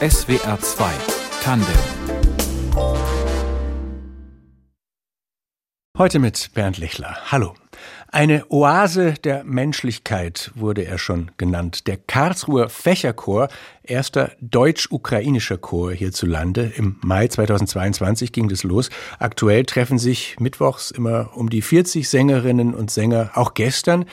SWR 2 Tandem Heute mit Bernd Lechler. Hallo. Eine Oase der Menschlichkeit wurde er schon genannt. Der Karlsruher Fächerchor, erster deutsch-ukrainischer Chor hierzulande. Im Mai 2022 ging das los. Aktuell treffen sich mittwochs immer um die 40 Sängerinnen und Sänger. Auch gestern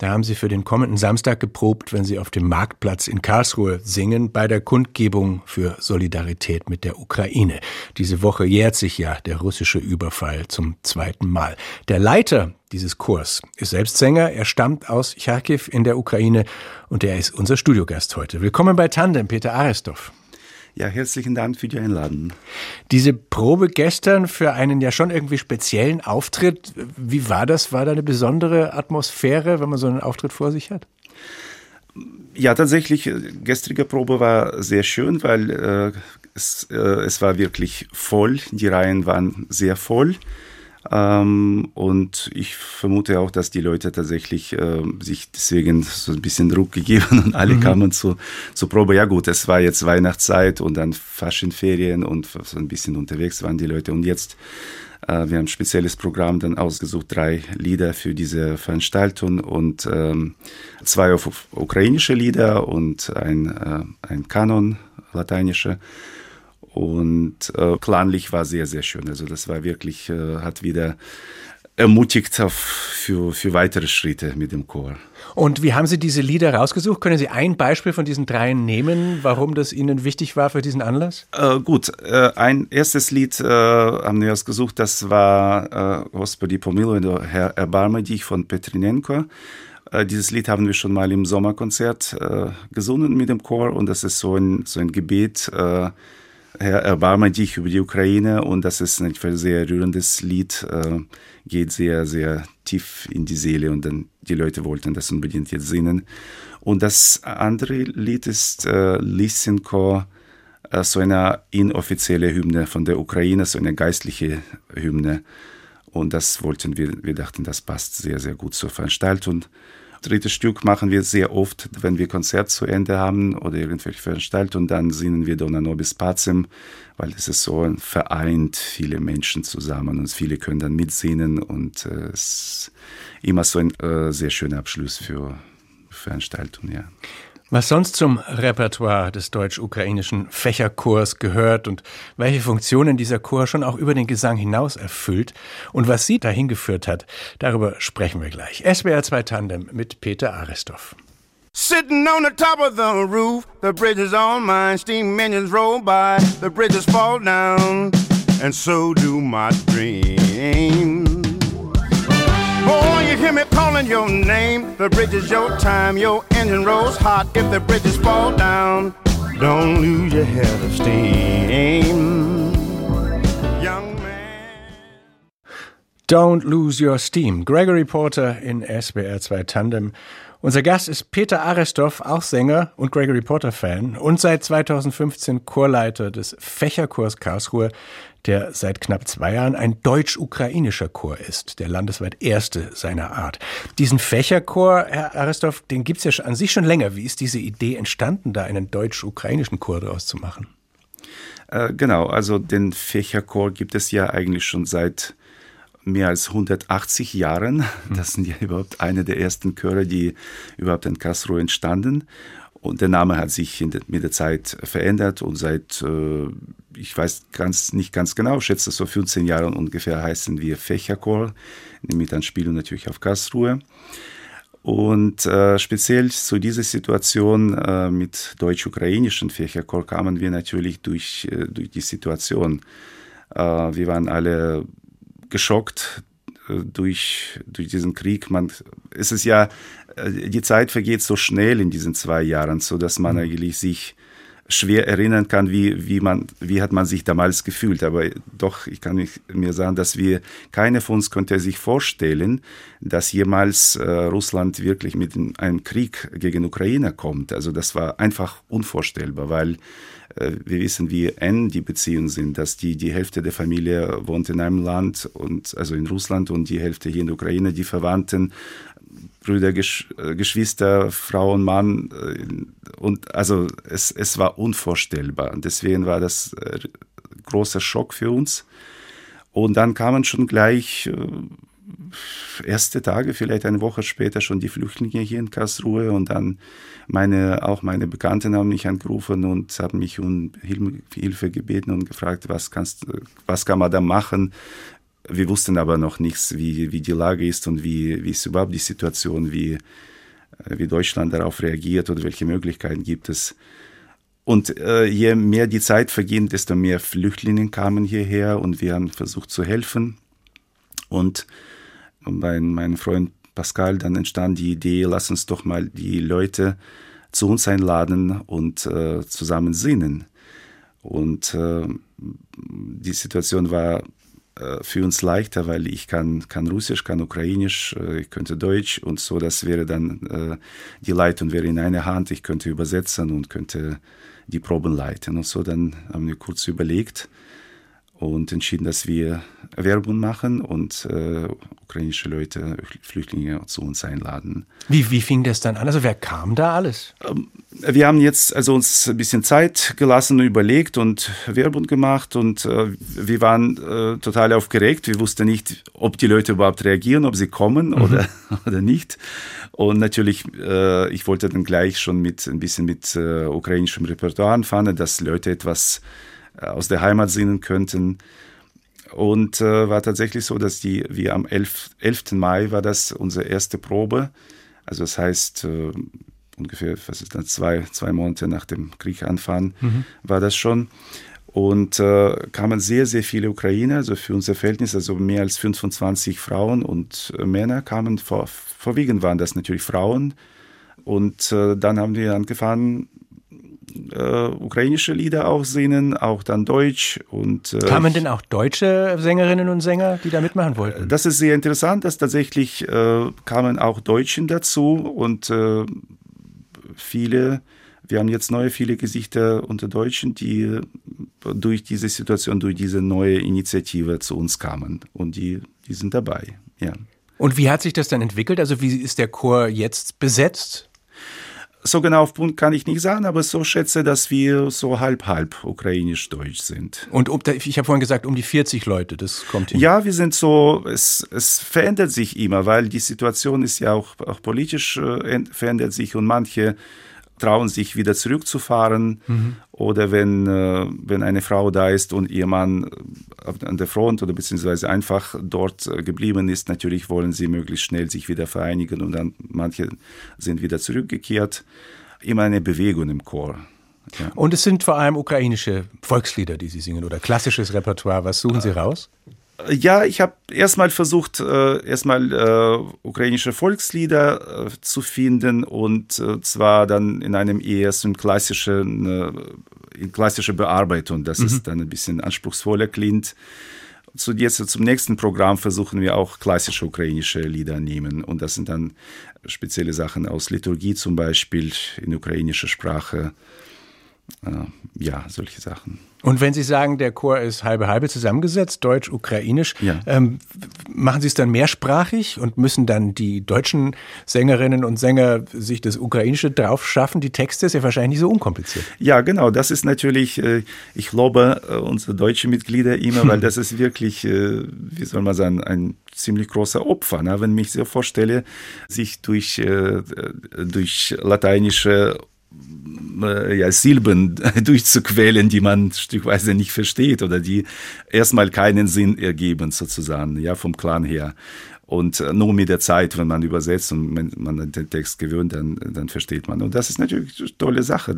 da haben sie für den kommenden Samstag geprobt, wenn sie auf dem Marktplatz in Karlsruhe singen, bei der Kundgebung für Solidarität mit der Ukraine. Diese Woche jährt sich ja der russische Überfall zum zweiten Mal. Der Leiter dieses Chors ist selbst Sänger. Er stammt aus Charkiw in der Ukraine und er ist unser Studiogast heute. Willkommen bei Tandem, Peter Aristov. Ja, herzlichen Dank für die Einladung. Diese Probe gestern für einen ja schon irgendwie speziellen Auftritt, wie war das? War da eine besondere Atmosphäre, wenn man so einen Auftritt vor sich hat? Ja, tatsächlich, gestrige Probe war sehr schön, weil äh, es, äh, es war wirklich voll. Die Reihen waren sehr voll. Ähm, und ich vermute auch, dass die Leute tatsächlich äh, sich deswegen so ein bisschen Druck gegeben und alle mhm. kamen zu, zur Probe. Ja gut, es war jetzt Weihnachtszeit und dann Faschenferien und so ein bisschen unterwegs waren die Leute. Und jetzt, äh, wir haben ein spezielles Programm dann ausgesucht, drei Lieder für diese Veranstaltung und ähm, zwei auf ukrainische Lieder und ein, äh, ein Kanon, lateinische Und äh, klanglich war sehr, sehr schön. Also das war wirklich, äh, hat wieder ermutigt auf, für, für weitere Schritte mit dem Chor. Und wie haben Sie diese Lieder rausgesucht? Können Sie ein Beispiel von diesen dreien nehmen, warum das Ihnen wichtig war für diesen Anlass? Äh, gut, äh, ein erstes Lied äh, haben wir ausgesucht, das war äh, Господи помилуй, Herr erbarme dich von Petrinenko. Äh, dieses Lied haben wir schon mal im Sommerkonzert äh, gesungen mit dem Chor und das ist so ein, so ein Gebet, äh, Herr, erbarme dich über die Ukraine und das ist ein sehr rührendes Lied, äh, geht sehr, sehr tief in die Seele und dann die Leute wollten das unbedingt jetzt singen. Und das andere Lied ist äh, Lysenko, äh, so eine inoffizielle Hymne von der Ukraine, so eine geistliche Hymne. Und das wollten wir, wir dachten, das passt sehr, sehr gut zur Veranstaltung drittes Stück machen wir sehr oft, wenn wir Konzert zu Ende haben oder irgendwelche Veranstaltungen, dann singen wir Dona Nobis Pacem, weil es ist so vereint viele Menschen zusammen und viele können dann mitsingen und äh, es ist immer so ein äh, sehr schöner Abschluss für Veranstaltungen, ja. Was sonst zum Repertoire des deutsch-ukrainischen Fächerchors gehört und welche Funktionen dieser Chor schon auch über den Gesang hinaus erfüllt und was sie dahin geführt hat, darüber sprechen wir gleich. SWR 2 Tandem mit Peter Aristov. Sitting on the top of the roof, the bridge is on mine, steam engines roll by, the bridges fall down, and so do my dreams. Boy, you hear me calling your name. The bridge is your time. Your engine rolls hot. If the bridges fall down, don't lose your head of steam. Don't lose your steam. Gregory Porter in SBR 2 Tandem. Unser Gast ist Peter Arestov, auch Sänger und Gregory Porter Fan und seit 2015 Chorleiter des Fächerchors Karlsruhe, der seit knapp zwei Jahren ein deutsch-ukrainischer Chor ist, der landesweit erste seiner Art. Diesen Fächerchor, Herr Aristov, den gibt's ja an sich schon länger. Wie ist diese Idee entstanden, da einen deutsch-ukrainischen Chor daraus zu machen? Äh, genau, also den Fächerchor gibt es ja eigentlich schon seit mehr als 180 Jahren. Mhm. Das sind ja überhaupt eine der ersten Chöre, die überhaupt in Karlsruhe entstanden. Und der Name hat sich der, mit der Zeit verändert und seit, äh, ich weiß ganz, nicht ganz genau, schätze so 15 Jahren ungefähr heißen wir Fächerchor, mit Anspielung natürlich auf Karlsruhe. Und äh, speziell zu dieser Situation äh, mit deutsch-ukrainischen Fächerchor kamen wir natürlich durch, äh, durch die Situation. Äh, wir waren alle geschockt durch, durch diesen Krieg. Man, es ist ja äh, die Zeit vergeht so schnell in diesen zwei Jahren, so dass man mhm. eigentlich sich schwer erinnern kann, wie, wie, man, wie hat man sich damals gefühlt. Aber doch, ich kann mir sagen, dass wir, keine von uns konnte sich vorstellen, dass jemals äh, Russland wirklich mit einem Krieg gegen Ukraine kommt. Also das war einfach unvorstellbar, weil äh, wir wissen, wie eng die Beziehungen sind, dass die, die Hälfte der Familie wohnt in einem Land und also in Russland und die Hälfte hier in der Ukraine, die Verwandten Brüder, Gesch äh, Geschwister, Frau und Mann. Äh, und also es, es war unvorstellbar. Und deswegen war das äh, großer Schock für uns. Und dann kamen schon gleich äh, erste Tage, vielleicht eine Woche später schon die Flüchtlinge hier in Karlsruhe und dann meine, auch meine Bekannten haben mich angerufen und haben mich um Hilfe gebeten und gefragt, was kannst, was kann man da machen? Wir wussten aber noch nichts, wie, wie die Lage ist und wie, wie ist überhaupt die Situation, wie, wie Deutschland darauf reagiert oder welche Möglichkeiten gibt es. Und äh, je mehr die Zeit verging, desto mehr Flüchtlinge kamen hierher und wir haben versucht zu helfen. Und bei meinem Freund Pascal dann entstand die Idee, lass uns doch mal die Leute zu uns einladen und äh, zusammen singen. Und äh, die Situation war äh, für uns leichter, weil ich kann, kann Russisch, kann Ukrainisch, äh, ich könnte Deutsch und so, das wäre dann, äh, die Leitung wäre in einer Hand, ich könnte übersetzen und könnte die Proben leiten. Und so dann haben wir kurz überlegt und entschieden, dass wir Werbung machen und äh, ukrainische Leute, Flüchtlinge zu uns einladen. Wie, wie fing das dann an? Also wer kam da alles? Ähm, wir haben jetzt also uns ein bisschen Zeit gelassen und überlegt und Werbung gemacht und äh, wir waren äh, total aufgeregt. Wir wussten nicht, ob die Leute überhaupt reagieren, ob sie kommen mhm. oder, oder nicht. Und natürlich, äh, ich wollte dann gleich schon mit ein bisschen mit äh, ukrainischem Repertoire anfangen, dass Leute etwas aus der Heimat singen könnten. Und äh, war tatsächlich so, dass die, wir am 11, 11. Mai war das unsere erste Probe. Also das heißt, äh, ungefähr, was ist dann, zwei, zwei Monate nach dem Krieg anfangen, mhm. war das schon. Und äh, kamen sehr, sehr viele Ukrainer, also für unser Verhältnis, also mehr als 25 Frauen und äh, Männer kamen, vor, vorwiegend waren das natürlich Frauen. Und äh, dann haben wir angefangen, äh, ukrainische Lieder auch singen, auch dann Deutsch. Und, äh, Kamen denn auch deutsche Sängerinnen und Sänger, die da mitmachen wollten? Das ist sehr interessant, dass tatsächlich äh, kamen auch Deutschen dazu und äh, viele, wir haben jetzt neue viele Gesichter unter Deutschen, die durch diese Situation, durch diese neue Initiative zu uns kamen und die, die sind dabei, ja. Und wie hat sich das dann entwickelt? Also wie ist der Chor jetzt besetzt? So genau auf Punkt kann ich nicht sagen, aber so schätze, dass wir so halb-halb ukrainisch-deutsch sind. Und um, ich habe vorhin gesagt, um die 40 Leute, das kommt hin. Ja, wir sind so, es, es verändert sich immer, weil die Situation ist ja auch, auch politisch äh, verändert sich und manche trauen sich wieder zurückzufahren. Mhm. Oder wenn, äh, wenn eine Frau da ist und ihr Mann äh, an der Front oder beziehungsweise einfach dort äh, geblieben ist, natürlich wollen sie möglichst schnell sich wieder vereinigen und dann manche sind wieder zurückgekehrt. Immer eine Bewegung im Chor. Ja. Und es sind vor allem ukrainische Volkslieder, die Sie singen oder klassisches Repertoire. Was suchen Sie raus? Ja, ich habe erstmal versucht, äh, erstmal äh, ukrainische Volkslieder äh, zu finden und äh, zwar dann in einem eher so klassischen, äh, in klassische Bearbeitung, dass mhm. es dann ein bisschen anspruchsvoller klingt. Zu, jetzt zum nächsten Programm versuchen wir auch klassische ukrainische Lieder nehmen und das sind dann spezielle Sachen aus Liturgie zum Beispiel in ukrainischer Sprache. Äh, ja, solche Sachen. Und wenn Sie sagen, der Chor ist halbe halbe zusammengesetzt, deutsch, ukrainisch, ja. ähm, machen Sie es dann mehrsprachig und müssen dann die deutschen Sängerinnen und Sänger sich das Ukrainische drauf schaffen? Die Texte ist ja wahrscheinlich nicht so unkompliziert. Ja, genau. Das ist natürlich, äh, ich lobe äh, unsere deutschen Mitglieder immer, weil das ist wirklich, wie soll man sagen, ein ziemlich großer Opfer. Ne? Wenn ich mir so vorstelle, sich durch, durch lateinische ja, Silben durchzuquälen, die man stückweise nicht versteht oder die erstmal keinen Sinn ergeben, sozusagen, ja, vom Clan her. Und äh, nur mit der Zeit, wenn man übersetzt und wenn man den Text gewöhnt, dann, dann versteht man. Und das ist natürlich eine tolle Sache.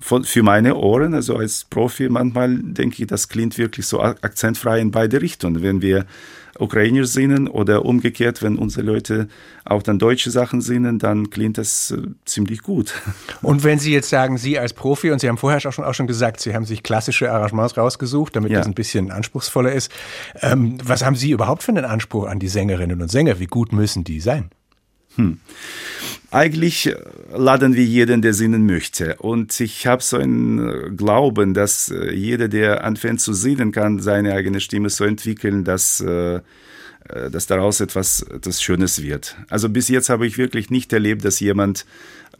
Von, für meine Ohren, also als Profi, manchmal denke ich, das klingt wirklich so akzentfrei in beide Richtungen. Wenn wir Ukrainisch singen oder umgekehrt, wenn unsere Leute auch dann deutsche Sachen singen, dann klingt das äh, ziemlich gut. Und wenn Sie jetzt sagen, Sie als Profi, und Sie haben vorher auch schon, auch schon gesagt, Sie haben sich klassische Arrangements rausgesucht, damit ja. das ein bisschen anspruchsvoller ist. Ähm, was haben Sie überhaupt für einen Anspruch an die Sängerinnen und Sänger? Wie gut müssen die sein? Hm. Eigentlich äh, laden wir jeden, der singen möchte. Und ich habe so einen äh, Glauben, dass äh, jeder, der anfängt zu singen kann, seine eigene Stimme so entwickeln, dass dass daraus etwas, etwas Schönes wird. Also bis jetzt habe ich wirklich nicht erlebt, dass jemand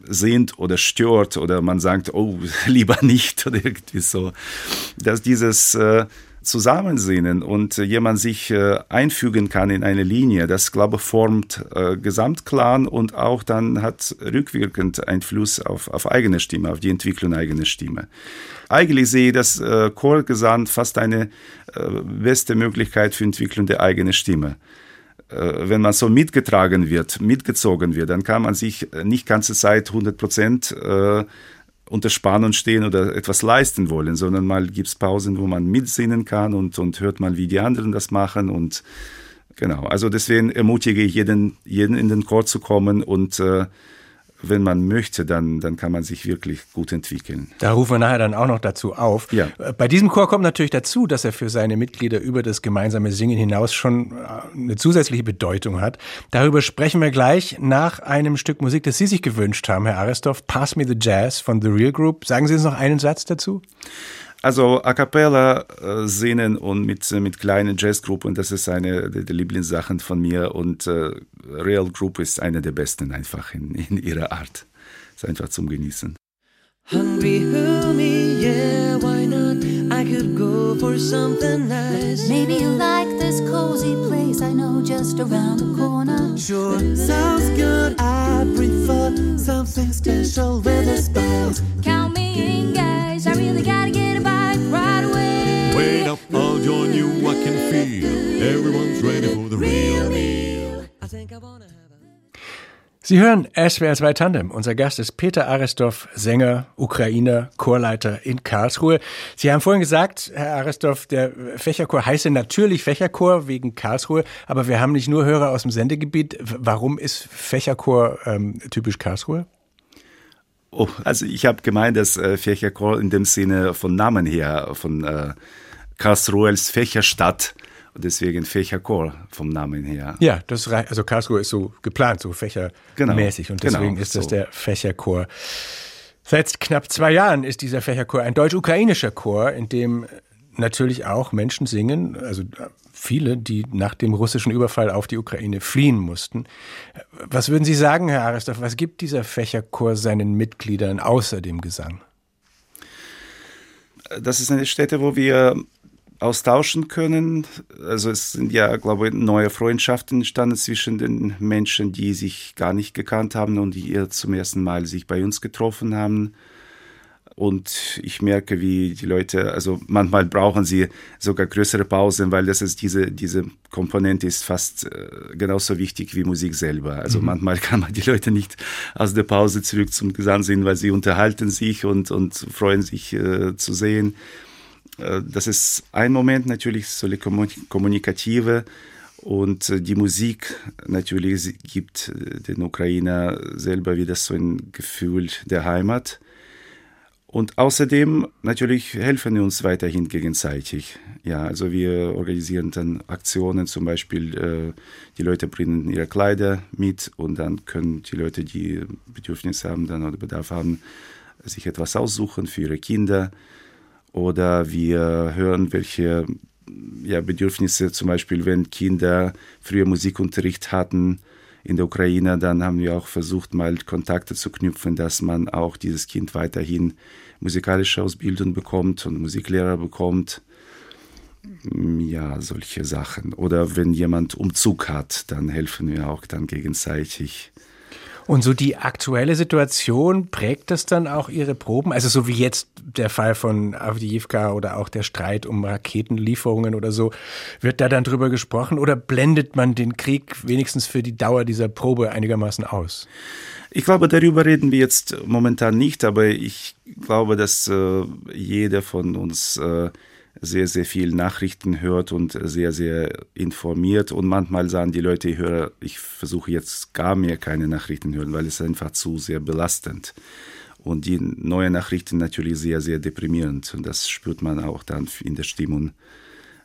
sehnt oder stört oder man sagt, oh, lieber nicht oder irgendwie so. Dass dieses Zusammensehnen und jemand sich äh, einfügen kann in eine Linie, das glaube ich formt äh, Gesamtklan und auch dann hat rückwirkend Einfluss auf, auf eigene Stimme, auf die Entwicklung eigener Stimme. Eigentlich sehe ich das äh, Chorgesang fast eine äh, beste Möglichkeit für Entwicklung der eigenen Stimme äh, wenn man so mitgetragen wird, mitgezogen wird, dann kann man sich nicht ganze Zeit 100 Prozent äh, unter Spannung stehen oder etwas leisten wollen, sondern mal gibt es Pausen, wo man mitsinnen kann und, und hört mal, wie die anderen das machen und genau. Also deswegen ermutige ich jeden, jeden in den Chor zu kommen und äh, wenn man möchte, dann, dann kann man sich wirklich gut entwickeln. Da rufen wir nachher dann auch noch dazu auf. Ja. Bei diesem Chor kommt natürlich dazu, dass er für seine Mitglieder über das gemeinsame Singen hinaus schon äh, eine zusätzliche Bedeutung hat. Darüber sprechen wir gleich nach einem Stück Musik, das Sie sich gewünscht haben, Herr Arestorff. Pass Me the Jazz von The Real Group. Sagen Sie uns noch einen Satz dazu? Also a cappella äh, singen und mit, äh, mit kleinen Jazzgruppen, das ist eine der, der Lieblingssachen von mir und äh, Real Group ist eine der besten einfach in, in ihrer Art. Ist einfach zum Genießen. Hungry, me, yeah, why not? I could go for something nice. Maybe you like this cozy place I know just around the corner. Sure, sounds good. I prefer something special with a spice. Count me in, guys. I really gotta get a bike right away. Wait up, I'll join you, I can feel everyone's ready for the real meal. I think I wanna Sie hören SWR 2 Tandem. Unser Gast ist Peter Arestorff, Sänger, Ukrainer, Chorleiter in Karlsruhe. Sie haben vorhin gesagt, Herr Arestorff, der Fächerchor heiße natürlich Fächerchor wegen Karlsruhe, aber wir haben nicht nur Hörer aus dem Sendegebiet. Warum ist Fächerchor ähm, typisch Karlsruhe? Oh, also ich habe gemeint, dass äh, Fächerchor in dem Sinne von Namen her, von äh, Karlsruhe als Fächerstadt deswegen Fächerchor vom Namen her. Ja, das also Karlsruhe ist so geplant, so fächermäßig genau, und deswegen genau, ist das so. der Fächerchor. Seit knapp zwei Jahren ist dieser Fächerchor ein deutsch-ukrainischer Chor, in dem natürlich auch Menschen singen, also viele, die nach dem russischen Überfall auf die Ukraine fliehen mussten. Was würden Sie sagen, Herr Arestorff, was gibt dieser Fächerchor seinen Mitgliedern außer dem Gesang? Das ist eine Stätte, wo wir austauschen können. Also es sind ja, glaube ich, neue Freundschaften entstanden zwischen den Menschen, die sich gar nicht gekannt haben und die zum ersten Mal sich bei uns getroffen haben. Und ich merke, wie die Leute, also manchmal brauchen sie sogar größere Pausen, weil das ist diese, diese Komponente ist fast äh, genauso wichtig wie Musik selber. Also mhm. manchmal kann man die Leute nicht aus der Pause zurück zum Gesang sehen, weil sie unterhalten sich und, und freuen sich äh, zu sehen. Äh, das ist ein Moment natürlich, so eine kommunikative und äh, die Musik natürlich gibt äh, den Ukrainer selber wieder so ein Gefühl der Heimat. Und außerdem natürlich helfen wir uns weiterhin gegenseitig. Ja, also wir organisieren dann Aktionen, zum Beispiel die Leute bringen ihre Kleider mit und dann können die Leute, die Bedürfnisse haben dann oder Bedarf haben, sich etwas aussuchen für ihre Kinder oder wir hören, welche ja, Bedürfnisse zum Beispiel, wenn Kinder früher Musikunterricht hatten in der Ukraine, dann haben wir auch versucht, mal Kontakte zu knüpfen, dass man auch dieses Kind weiterhin musikalische Ausbildung bekommt und Musiklehrer bekommt. Ja, solche Sachen. Oder wenn jemand Umzug hat, dann helfen wir auch dann gegenseitig. Und so die aktuelle Situation prägt das dann auch Ihre Proben? Also so wie jetzt der Fall von Avdiivka oder auch der Streit um Raketenlieferungen oder so, wird da dann drüber gesprochen oder blendet man den Krieg wenigstens für die Dauer dieser Probe einigermaßen aus? Ich glaube, darüber reden wir jetzt momentan nicht, aber ich glaube, dass äh, jeder von uns äh, sehr, sehr viel Nachrichten hört und sehr, sehr informiert. Und manchmal sagen die Leute, ich höre, ich versuche jetzt gar mehr keine Nachrichten hören, weil es einfach zu sehr belastend. Und die neuen Nachrichten natürlich sehr, sehr deprimierend. Und das spürt man auch dann in der Stimmung.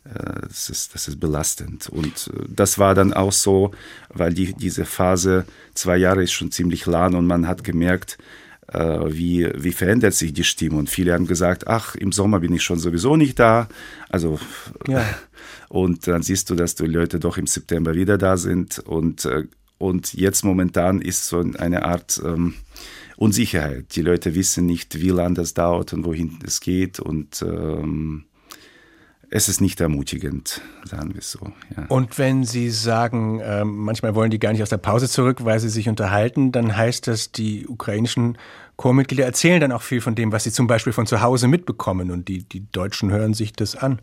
Äh, das ist, das ist belastend. Und äh, das war dann auch so, weil die, diese Phase, zwei Jahre ist schon ziemlich lang und man hat gemerkt, wie, wie verändert sich die Stimme. Und viele haben gesagt, ach, im Sommer bin ich schon sowieso nicht da. Also, ja. und dann siehst du, dass die Leute doch im September wieder da sind. Und, äh, und jetzt momentan ist so eine Art ähm, Unsicherheit. Die Leute wissen nicht, wie lange das dauert und wohin es geht. Und ähm, es ist nicht ermutigend, sagen wir es so. Ja. Und wenn Sie sagen, äh, manchmal wollen die gar nicht aus der Pause zurück, weil sie sich unterhalten, dann heißt das, die ukrainischen Chormitglieder erzählen dann auch viel von dem, was sie zum Beispiel von zu Hause mitbekommen und die, die Deutschen hören sich das an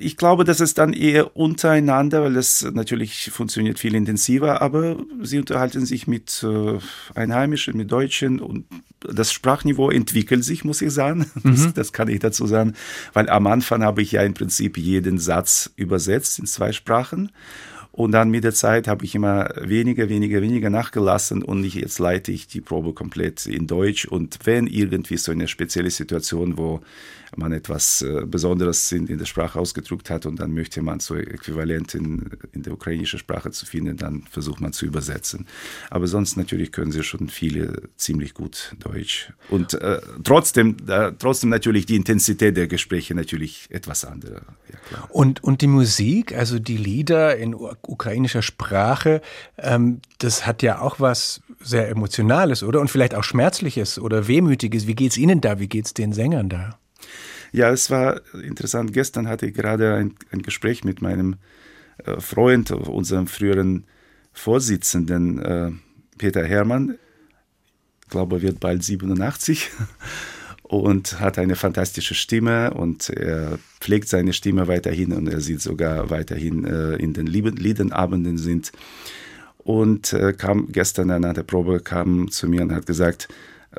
ich glaube, das ist dann eher untereinander, weil das natürlich funktioniert viel intensiver, aber sie unterhalten sich mit äh, Einheimischen, mit Deutschen und das Sprachniveau entwickelt sich, muss ich sagen. Mhm. Das, das, kann ich dazu sagen, weil am Anfang habe ich ja im Prinzip jeden Satz übersetzt in zwei Sprachen und dann mit der Zeit habe ich immer weniger, weniger, weniger nachgelassen und jetzt leite ich die Probe komplett in Deutsch. Und wenn irgendwie so eine spezielle Situation, wo man etwas äh, Besonderes in, in der Sprache ausgedrückt hat und dann möchte man so äquivalent in, in der ukrainischen Sprache zu finden, dann versucht man zu übersetzen. Aber sonst natürlich können sie schon viele ziemlich gut Deutsch. Und äh, trotzdem, äh, trotzdem natürlich die Intensität der Gespräche natürlich etwas andere. Ja, und, und die Musik, also die Lieder in ukrainischer Sprache, ähm, das hat ja auch was sehr Emotionales, oder? Und vielleicht auch Schmerzliches oder Wehmütiges. Wie geht es Ihnen da? Wie geht es den Sängern da? Ja, es war interessant. Gestern hatte ich gerade ein, ein Gespräch mit meinem äh, Freund, unserem früheren Vorsitzenden äh, Peter Hermann. Ich glaube, er wird bald 87 und hat eine fantastische Stimme und er pflegt seine Stimme weiterhin und er sieht sogar weiterhin äh, in den Liedenabenden sind. Und äh, kam gestern an der Probe kam zu mir und hat gesagt,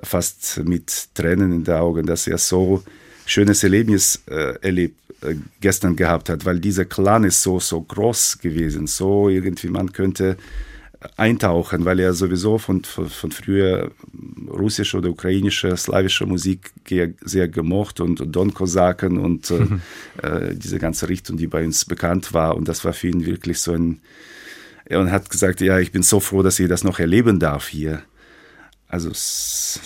fast mit Tränen in den Augen, dass er so schönes Erlebnis äh, erlebt, äh, gestern gehabt hat, weil dieser Clan ist so, so groß gewesen, so irgendwie man könnte eintauchen, weil er sowieso von, von, von früher russische oder ukrainische, slawische Musik sehr gemocht und Don Kosaken und mhm. äh, diese ganze Richtung, die bei uns bekannt war. Und das war für ihn wirklich so ein. Er hat gesagt, ja, ich bin so froh, dass ich das noch erleben darf hier. Also es,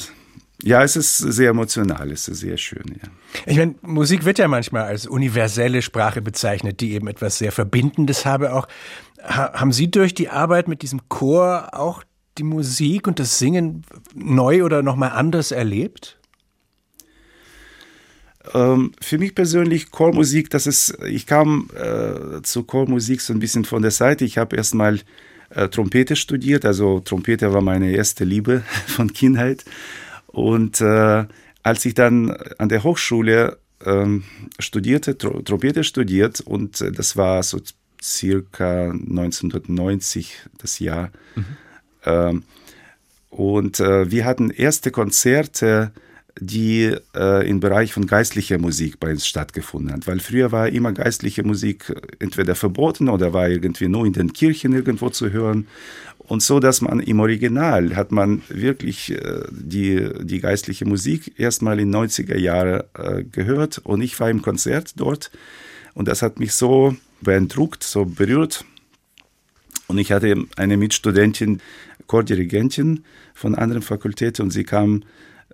ja, es ist sehr emotional, es ist sehr schön, ja. Ich meine, Musik wird ja manchmal als universelle Sprache bezeichnet, die eben etwas sehr Verbindendes habe. Auch haben Sie durch die Arbeit mit diesem Chor auch die Musik und das Singen neu oder nochmal anders erlebt? Ähm, für mich persönlich Chormusik, das ist, ich kam äh, zu Chormusik so ein bisschen von der Seite. Ich habe erstmal äh, Trompete studiert, also Trompete war meine erste Liebe von Kindheit. Und äh, als ich dann an der Hochschule ähm, studierte, Trompete studiert und äh, das war so circa 1990 das Jahr. Mhm. Ähm, und äh, wir hatten erste Konzerte, die äh, im Bereich von geistlicher Musik bei uns stattgefunden haben. Weil früher war immer geistliche Musik entweder verboten oder war irgendwie nur in den Kirchen irgendwo zu hören. Und so, dass man im Original hat man wirklich äh, die, die geistliche Musik erstmal in 90er Jahren äh, gehört und ich war im Konzert dort und das hat mich so beeindruckt, so berührt. Und ich hatte eine Mitstudentin, Chordirigentin von anderen Fakultäten und sie kam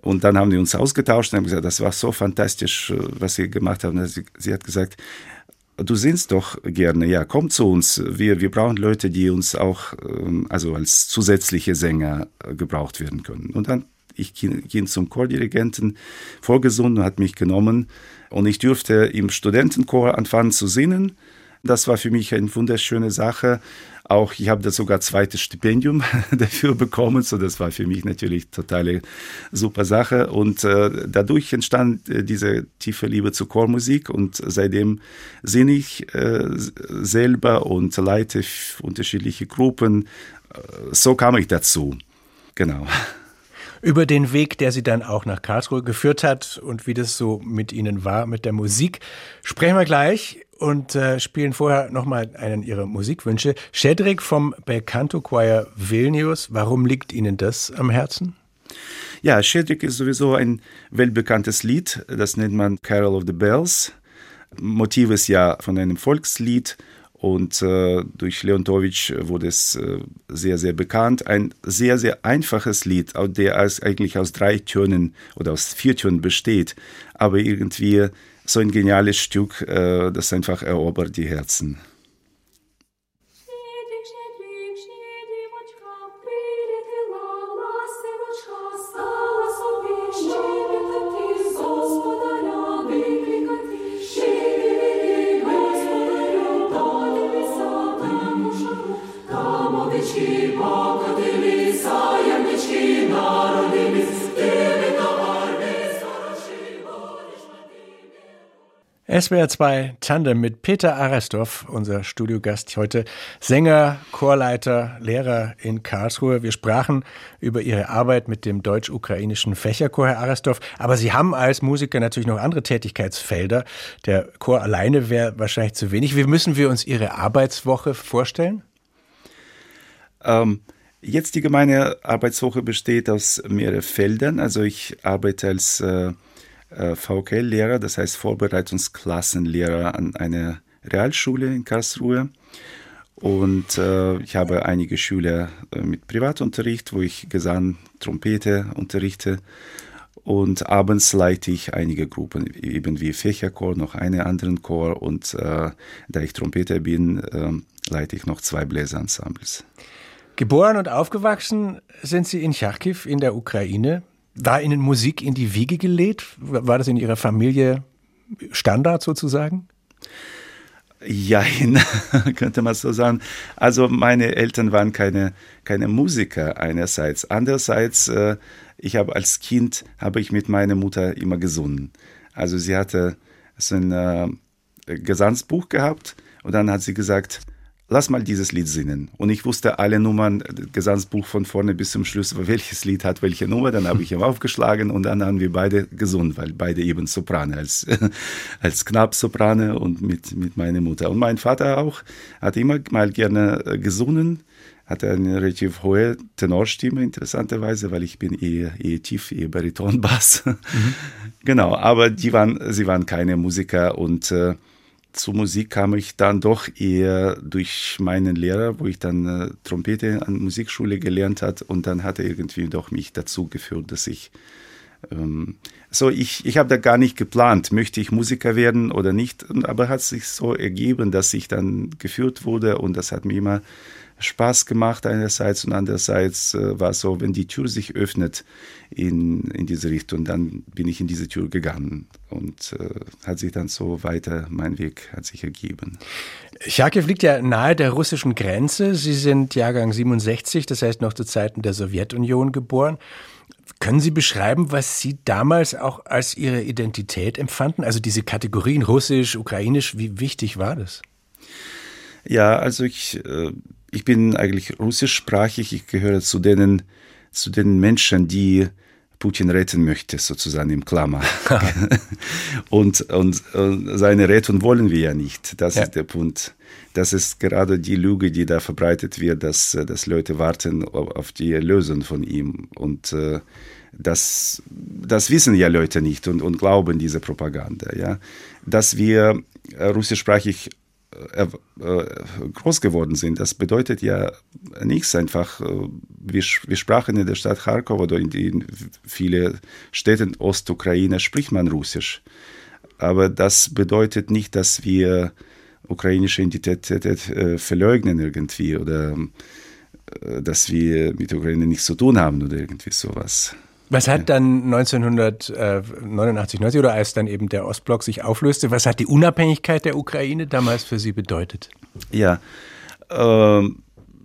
und dann haben wir uns ausgetauscht und haben gesagt, das war so fantastisch, äh, was sie gemacht haben. Sie, sie hat gesagt, du singst doch gerne, ja, komm zu uns. Wir, wir brauchen Leute, die uns auch ähm, also als zusätzliche Sänger äh, gebraucht werden können. Und dann ich ging zum Chordirigenten vorgesungen hat mich genommen und ich durfte im Studentenchor anfangen zu singen. Das war für mich eine wunderschöne Sache. Auch ich habe da sogar zweites Stipendium dafür bekommen, so das war für mich natürlich totale super Sache und äh, dadurch entstand äh, diese tiefe Liebe zur Chormusik und seitdem singe ich äh, selber und leite unterschiedliche Gruppen. Äh, so kam ich dazu. Genau. Über den Weg, der Sie dann auch nach Karlsruhe geführt hat und wie das so mit Ihnen war, mit der Musik, sprechen wir gleich und äh, spielen vorher nochmal einen Ihrer Musikwünsche. Cedric vom Belcanto Choir Vilnius, warum liegt Ihnen das am Herzen? Ja, Cedric ist sowieso ein weltbekanntes Lied, das nennt man Carol of the Bells. Motiv ist ja von einem Volkslied Und äh, durch Leontowitsch wurde es äh, sehr, sehr bekannt. Ein sehr, sehr einfaches Lied, der eigentlich aus drei Tönen oder aus vier Tönen besteht, aber irgendwie so ein geniales Stück, äh, das einfach erobert die Herzen. SWR 2 Tandem mit Peter Arestov, unser Studiogast heute, Sänger, Chorleiter, Lehrer in Karlsruhe. Wir sprachen über Ihre Arbeit mit dem deutsch-ukrainischen Fächerchor, Herr Arestov. Aber Sie haben als Musiker natürlich noch andere Tätigkeitsfelder. Der Chor alleine wäre wahrscheinlich zu wenig. Wie müssen wir uns Ihre Arbeitswoche vorstellen? Ähm, jetzt die gemeine Arbeitswoche besteht aus mehreren Feldern. Also ich arbeite als äh, äh, VKL-Lehrer, das heißt Vorbereitungsklassenlehrer an einer Realschule in Karlsruhe. Und äh, ich habe einige Schüler äh, mit Privatunterricht, wo ich Gesang, Trompete unterrichte. Und abends leite ich einige Gruppen, eben wie Fächerchor, noch einen anderen Chor. Und äh, da ich Trompeter bin, ähm, leite ich noch zwei Bläserensembles. Geboren und aufgewachsen sind Sie in Charkiw in der Ukraine. War Ihnen Musik in die Wiege gelegt? War das in Ihrer Familie Standard sozusagen? Ja, könnte man so sagen. Also meine Eltern waren keine, keine Musiker einerseits. Andererseits, äh, ich habe als Kind, habe ich mit meiner Mutter immer gesungen. Also sie hatte so ein äh, Gesangsbuch gehabt und dann hat sie gesagt, lass mal dieses Lied singen. Und ich wusste alle Nummern, Gesangsbuch von vorne bis zum Schluss, welches Lied hat welche Nummer. Dann habe ich ihm aufgeschlagen und dann haben wir beide gesungen, weil beide eben Soprane, als, als Knapp-Soprane und mit, mit meiner Mutter. Und mein Vater auch hat immer mal gerne äh, gesungen, hatte eine relativ hohe Tenorstimme, interessanterweise, weil ich bin eher, eher tief, eher Bariton-Bass. Mhm. genau, aber die waren, sie waren keine Musiker und zur Musik kam ich dann doch eher durch meinen Lehrer, wo ich dann äh, Trompete an Musikschule gelernt hat. Und dann hat er irgendwie doch mich dazu geführt, dass ich ähm, so ich ich habe da gar nicht geplant, möchte ich Musiker werden oder nicht, aber hat sich so ergeben, dass ich dann geführt wurde. Und das hat mir immer Spaß gemacht einerseits und andererseits äh, war es so, wenn die Tür sich öffnet in, in diese Richtung, dann bin ich in diese Tür gegangen und äh, hat sich dann so weiter, mein Weg hat sich ergeben. Charkiw liegt ja nahe der russischen Grenze. Sie sind Jahrgang 67, das heißt noch zu Zeiten der Sowjetunion geboren. Können Sie beschreiben, was Sie damals auch als Ihre Identität empfanden? Also diese Kategorien Russisch, Ukrainisch, wie wichtig war das? Ja, also ich äh, ich bin eigentlich russischsprachig. Ich gehöre zu denen, zu den Menschen, die Putin retten möchte, sozusagen im Klammer. und, und, und, seine Rettung wollen wir ja nicht. Das ja. ist der Punkt. Das ist gerade die Lüge, die da verbreitet wird, dass, dass Leute warten auf die Lösung von ihm. Und äh, das, das wissen ja Leute nicht und, und glauben diese Propaganda. Ja? Dass wir russischsprachig äh, äh, groß geworden sind. Das bedeutet ja nichts einfach. Äh, wir, wir sprachen in der Stadt Kharkov oder in, in vielen Städten Ostukraine spricht man Russisch. Aber das bedeutet nicht, dass wir ukrainische Identität äh, verleugnen irgendwie oder äh, dass wir mit Ukraine nichts zu tun haben oder irgendwie sowas. Was hat dann 1989, 90 oder als dann eben der Ostblock sich auflöste, was hat die Unabhängigkeit der Ukraine damals für Sie bedeutet? Ja, äh,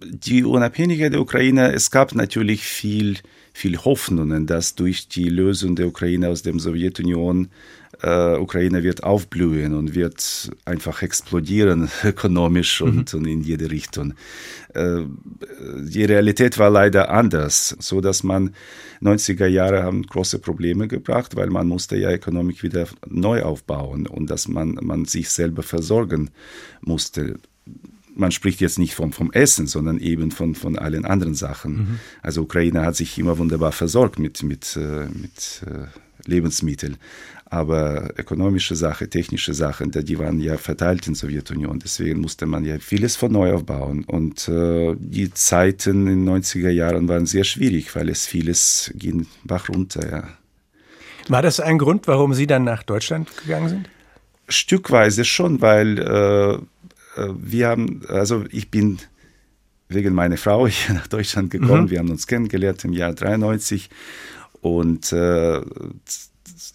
die Unabhängigkeit der Ukraine, es gab natürlich viel, viel Hoffnungen, dass durch die Lösung der Ukraine aus der Sowjetunion äh, Ukraine wird aufblühen und wird einfach explodieren ökonomisch mhm. und, und in jede Richtung. Äh, die Realität war leider anders, so dass man 90er Jahre haben große Probleme gebracht, weil man musste ja Ökonomik wieder neu aufbauen und dass man, man sich selber versorgen musste man spricht jetzt nicht vom, vom Essen, sondern eben von, von allen anderen Sachen. Mhm. Also Ukraine hat sich immer wunderbar versorgt mit, mit, äh, mit Lebensmittel. Aber ökonomische Sachen, technische Sachen, die waren ja verteilt in der Sowjetunion. Deswegen musste man ja vieles von neu aufbauen. Und äh, die Zeiten in den 90er Jahren waren sehr schwierig, weil es vieles ging Bach runter. Ja. War das ein Grund, warum Sie dann nach Deutschland gegangen sind? Stückweise schon, weil äh, äh wir haben, also ich bin wegen meiner Frau hier nach Deutschland gekommen. Mhm. Wir haben uns kennengelernt im Jahr 93 und äh,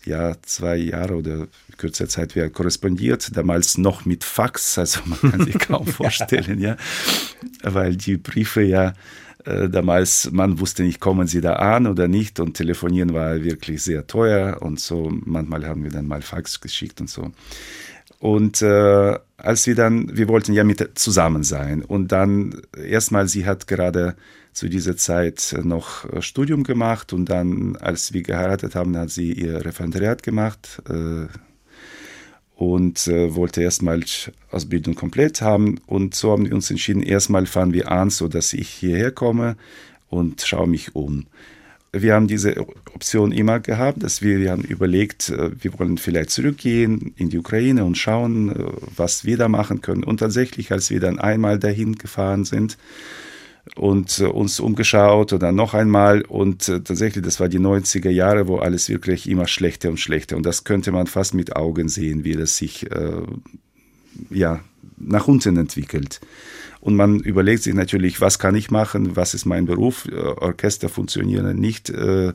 ja, zwei Jahre oder kürzer Zeit wir korrespondiert, damals noch mit Fax, also man kann sich kaum vorstellen, ja, weil die Briefe ja äh, damals, man wusste nicht, kommen sie da an oder nicht und telefonieren war wirklich sehr teuer und so, manchmal haben wir dann mal Fax geschickt und so. Und äh, als wir dann, wir wollten ja mit zusammen sein. Und dann erstmal, sie hat gerade zu dieser Zeit noch äh, Studium gemacht. Und dann, als wir geheiratet haben, hat sie ihr Referendariat gemacht äh, und äh, wollte erstmal Ausbildung komplett haben. Und so haben wir uns entschieden, erstmal fahren wir an, so dass ich hierher komme und schaue mich um wir haben diese Option immer gehabt, dass wir, wir haben überlegt, äh, wir wollen vielleicht zurückgehen in die Ukraine und schauen, äh, was wir da machen können. Und tatsächlich, als wir dann einmal dahin gefahren sind und äh, uns umgeschaut oder noch einmal und tatsächlich, das war die 90er Jahre, wo alles wirklich immer schlechter und schlechter und das könnte man fast mit Augen sehen, wie das sich äh, ja, nach unten entwickelt. Und man überlegt sich natürlich, was kann ich machen, was ist mein Beruf. Äh, Orchester funktionieren nicht, äh,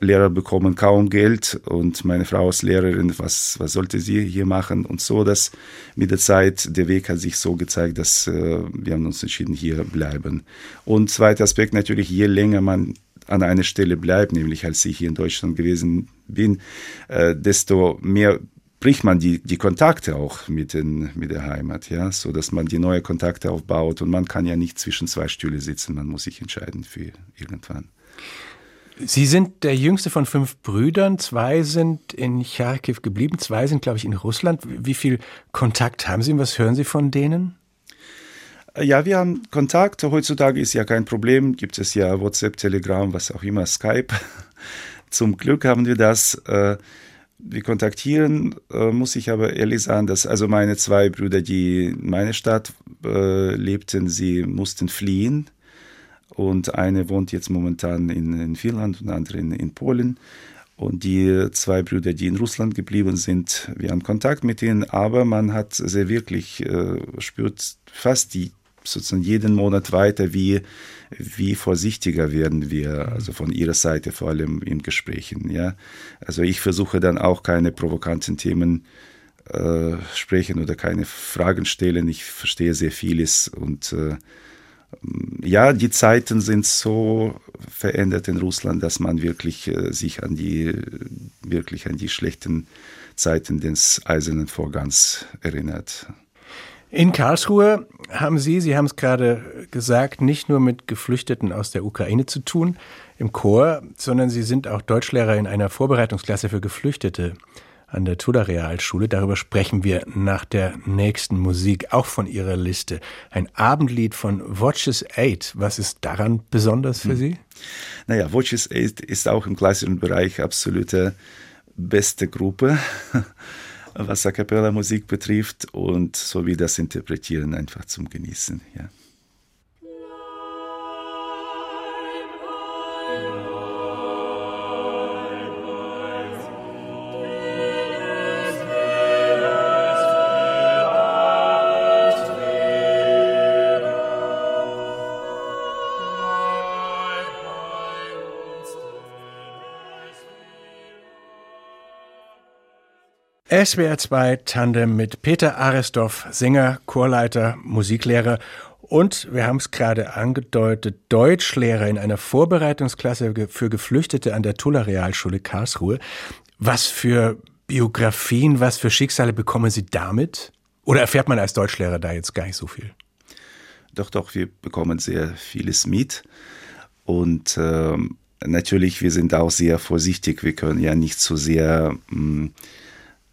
Lehrer bekommen kaum Geld und meine Frau ist Lehrerin, was, was sollte sie hier machen? Und so, dass mit der Zeit der Weg hat sich so gezeigt, dass äh, wir haben uns entschieden, hier bleiben. Und zweiter Aspekt natürlich, je länger man an einer Stelle bleibt, nämlich als ich hier in Deutschland gewesen bin, desto mehr bricht man die, die Kontakte auch mit, den, mit der Heimat, ja, so dass man die neue Kontakte aufbaut und man kann ja nicht zwischen zwei Stühle sitzen, man muss sich entscheiden für irgendwann. Sie sind der jüngste von fünf Brüdern. Zwei sind in Charkiw geblieben, zwei sind, glaube ich, in Russland. Wie viel Kontakt haben Sie und was hören Sie von denen? Ja, wir haben Kontakt. Heutzutage ist ja kein Problem. Gibt es ja WhatsApp, Telegram, was auch immer, Skype. Zum Glück haben wir das. Die kontaktieren, äh, muss ich aber ehrlich sagen, dass also meine zwei Brüder, die in meiner Stadt äh, lebten, sie mussten fliehen. Und eine wohnt jetzt momentan in, in Finnland und andere in, in Polen. Und die zwei Brüder, die in Russland geblieben sind, wir haben Kontakt mit ihnen, aber man hat sehr wirklich, äh, spürt fast die, sozusagen jeden Monat weiter, wie wie vorsichtiger werden wir, also von Ihrer Seite vor allem in Gesprächen. Ja? Also ich versuche dann auch keine provokanten Themen äh, sprechen oder keine Fragen stellen. Ich verstehe sehr vieles und äh, ja, die Zeiten sind so verändert in Russland, dass man wirklich äh, sich an die wirklich an die schlechten Zeiten des Eisernen Vorgangs erinnert. In Karlsruhe haben Sie, Sie haben es gerade gesagt, nicht nur mit Geflüchteten aus der Ukraine zu tun im Chor, sondern Sie sind auch Deutschlehrer in einer Vorbereitungsklasse für Geflüchtete an der Tula Realschule. Darüber sprechen wir nach der nächsten Musik, auch von Ihrer Liste. Ein Abendlied von Watches 8. Was ist daran besonders für hm. Sie? Naja, Watches 8 ist auch im klassischen Bereich absolute beste Gruppe. Was A Cappella Musik betrifft und so wie das Interpretieren einfach zum Genießen. Ja. SWR 2 Tandem mit Peter Aresdorf, Sänger, Chorleiter, Musiklehrer und, wir haben es gerade angedeutet, Deutschlehrer in einer Vorbereitungsklasse für Geflüchtete an der Tulla Realschule Karlsruhe. Was für Biografien, was für Schicksale bekommen Sie damit? Oder erfährt man als Deutschlehrer da jetzt gar nicht so viel? Doch, doch, wir bekommen sehr vieles mit. Und ähm, natürlich, wir sind auch sehr vorsichtig. Wir können ja nicht zu so sehr mh, hm,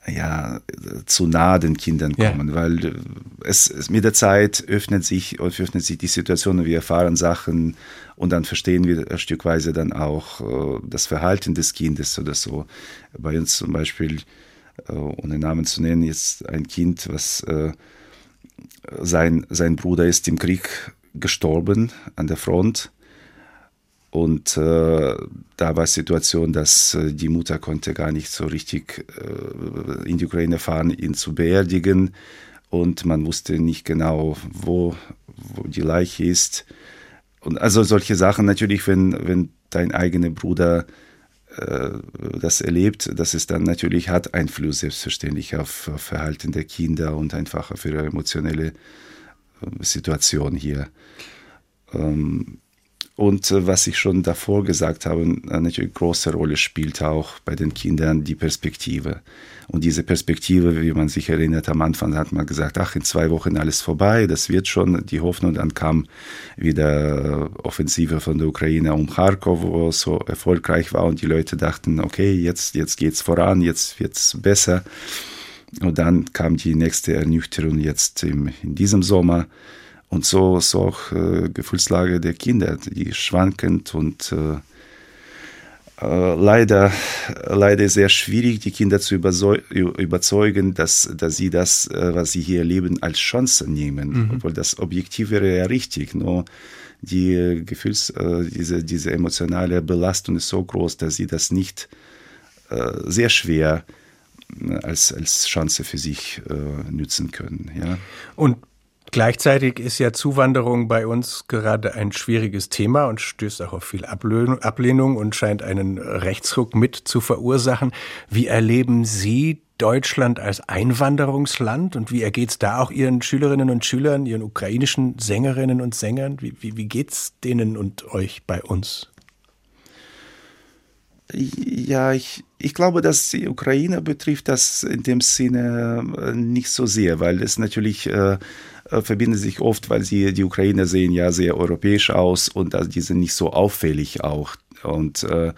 ja, zu nahe den Kindern kommen, ja. weil es, es, mit der Zeit öffnet sich, öffnet sich die Situation und wir erfahren Sachen und dann verstehen wir stückweise dann auch äh, das Verhalten des Kindes oder so. Bei uns zum Beispiel, äh, ohne Namen zu nennen, jetzt ein Kind, was äh, sein, sein Bruder ist im Krieg gestorben an der Front und äh, da war die Situation, dass äh, die Mutter konnte gar nicht so richtig äh, in die Ukraine fahren, ihn zu beerdigen. Und man wusste nicht genau, wo, wo die Leiche ist. Und also solche Sachen natürlich, wenn, wenn dein eigener Bruder äh, das erlebt, dass es dann natürlich hat Einfluss selbstverständlich auf, Verhalten der Kinder und einfach auf ihre emotionelle äh, Situation hier. Ähm, und äh, was ich schon davor gesagt habe, eine große Rolle spielt auch bei den Kindern die Perspektive. Und diese Perspektive, wie man sich erinnert, am Anfang hat man gesagt, ach, in zwei Wochen alles vorbei, das wird schon, die Hoffnung. Dann kam wieder Offensive von der Ukraine um Kharkov, wo es so erfolgreich war und die Leute dachten, okay, jetzt, jetzt geht's voran, jetzt wird's besser. Und dann kam die nächste Ernüchterung jetzt im, in diesem Sommer. Und so ist auch äh, Gefühlslage der Kinder, die schwankend und äh, äh, leider, leider sehr schwierig, die Kinder zu überzeugen, dass, dass sie das, äh, was sie hier erleben, als Chance nehmen. Mhm. Obwohl das Objektiv wäre ja richtig. Nur die Gefühls, äh, diese, diese emotionale Belastung ist so groß, dass sie das nicht äh, sehr schwer als, als Chance für sich äh, nützen können. Ja. Und Gleichzeitig ist ja Zuwanderung bei uns gerade ein schwieriges Thema und stößt auch auf viel Ablehnung und scheint einen Rechtsruck mit zu verursachen. Wie erleben Sie Deutschland als Einwanderungsland und wie ergeht es da auch Ihren Schülerinnen und Schülern, Ihren ukrainischen Sängerinnen und Sängern? Wie, wie, wie geht's denen und euch bei uns? Ja, ich, ich glaube, dass die Ukraine betrifft das in dem Sinne äh, nicht so sehr, weil es natürlich äh, äh, verbinden sich oft, weil sie die Ukrainer sehen ja sehr europäisch aus und also die sind nicht so auffällig auch. Und äh,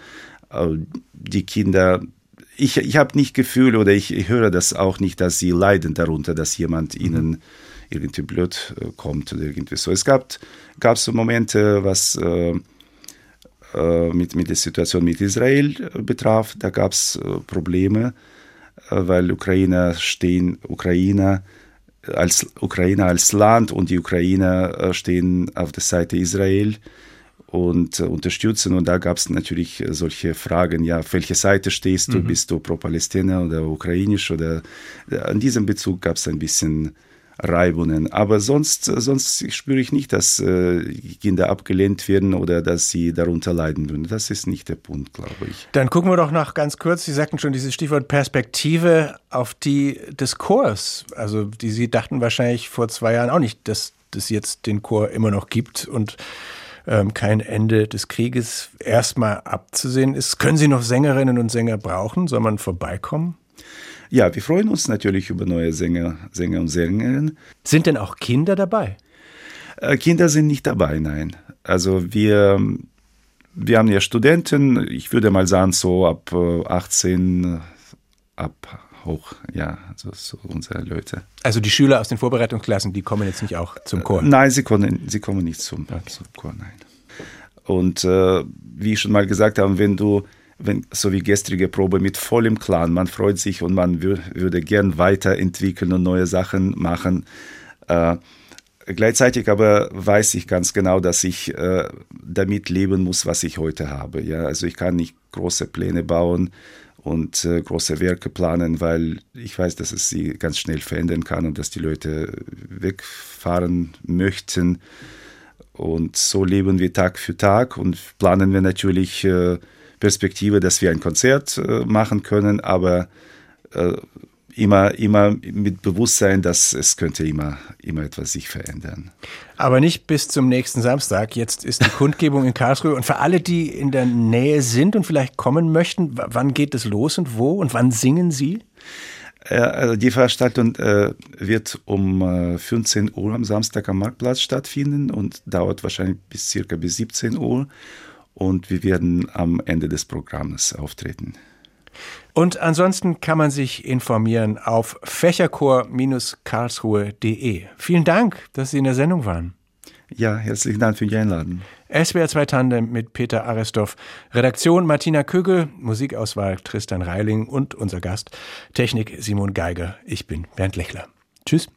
äh die Kinder, ich, ich habe nicht Gefühl oder ich, ich, höre das auch nicht, dass sie leiden darunter, dass jemand mhm. ihnen irgendwie blöd äh, kommt oder irgendwie so. Es gab, gab so Momente, was äh, mit, mit der Situation mit Israel betraf, da gab es Probleme, weil Ukrainer stehen, Ukrainer als Ukraine als Land und die Ukrainer äh, stehen auf der Seite Israel und äh, unterstützen. Und da gab es natürlich äh, solche Fragen, ja, auf welche Seite stehst du? Mhm. Bist du pro-Palästina oder ukrainisch? Oder an diesem Bezug gab es ein bisschen Reibungen. Aber sonst, sonst spüre ich nicht, dass äh, Kinder abgelehnt werden oder dass sie darunter leiden würden. Das ist nicht der Punkt, glaube ich. Dann gucken wir doch noch ganz kurz, Sie sagten schon dieses Stichwort Perspektive auf die des Chors. Also die Sie dachten wahrscheinlich vor zwei Jahren auch nicht, dass es jetzt den Chor immer noch gibt und ähm, kein Ende des Krieges erstmal abzusehen ist. Können Sie noch Sängerinnen und Sänger brauchen? Soll man vorbeikommen? Ja, wir freuen uns natürlich über neue Sänger, Sänger und Sängerinnen. Sind denn auch Kinder dabei? Äh, Kinder sind nicht dabei, nein. Also wir, wir haben ja Studenten, ich würde mal sagen, so ab 18, äh, ab hoch, ja, also so unsere Leute. Also die Schüler aus den Vorbereitungsklassen, die kommen jetzt nicht auch zum Chor? Nein, sie kommen, sie kommen nicht zum, okay. zum Chor, nein. Und äh, wie ich schon mal gesagt habe, wenn du wenn, so wie gestrige Probe mit vollem Clan. Man freut sich und man würde gern weiterentwickeln und neue Sachen machen. Äh, gleichzeitig aber weiß ich ganz genau, dass ich äh, damit leben muss, was ich heute habe. Ja, also ich kann nicht große Pläne bauen und äh, große Werke planen, weil ich weiß, dass es sie ganz schnell verändern kann und dass die Leute wegfahren möchten. Und so leben wir Tag für Tag und planen wir natürlich äh, Perspektive, dass wir ein Konzert äh, machen können, aber äh, immer, immer mit Bewusstsein, dass es könnte immer, immer etwas sich verändern. Aber nicht bis zum nächsten Samstag. Jetzt ist die Kundgebung in Karlsruhe. Und für alle, die in der Nähe sind und vielleicht kommen möchten, wann geht es los und wo und wann singen Sie? Äh, also die Veranstaltung äh, wird um 15 äh, Uhr am Samstag am Marktplatz stattfinden und dauert wahrscheinlich bis circa bis 17 Uhr und wir werden am Ende des Programms auftreten. Und ansonsten kann man sich informieren auf fächerchor-karlsruhe.de. Vielen Dank, dass Sie in der Sendung waren. Ja, herzlichen Dank für die Einladung. SWR 2 Tandem mit Peter Arestorff. Redaktion Martina Kögel, Musikauswahl Tristan Reiling und unser Gast, Technik Simon Geiger. Ich bin Bernd Lechler. Tschüss.